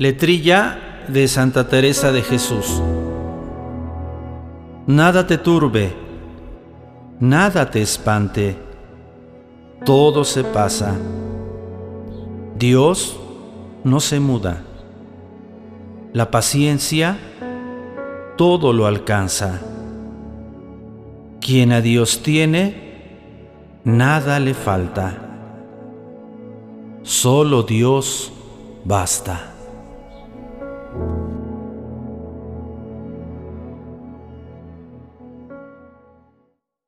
Letrilla de Santa Teresa de Jesús. Nada te turbe, nada te espante, todo se pasa. Dios no se muda. La paciencia todo lo alcanza. Quien a Dios tiene, nada le falta. Solo Dios basta.